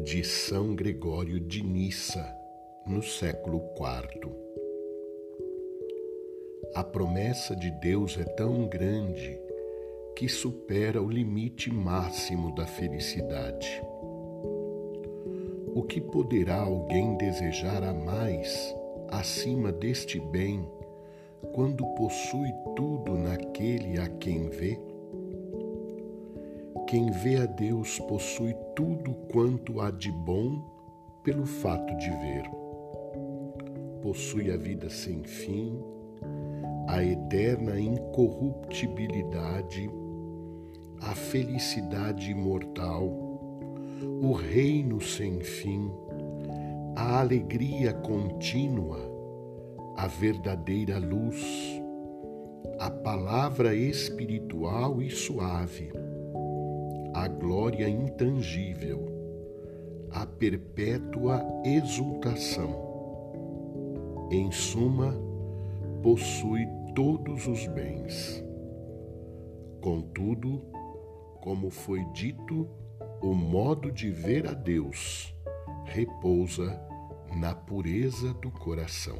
de São Gregório de Nissa, no século IV. A promessa de Deus é tão grande que supera o limite máximo da felicidade. O que poderá alguém desejar a mais acima deste bem quando possui tudo naquele a quem vê? Quem vê a Deus possui tudo quanto há de bom pelo fato de ver. Possui a vida sem fim, a eterna incorruptibilidade, a felicidade imortal, o reino sem fim, a alegria contínua, a verdadeira luz, a palavra espiritual e suave a glória intangível, a perpétua exultação. Em suma, possui todos os bens. Contudo, como foi dito, o modo de ver a Deus repousa na pureza do coração.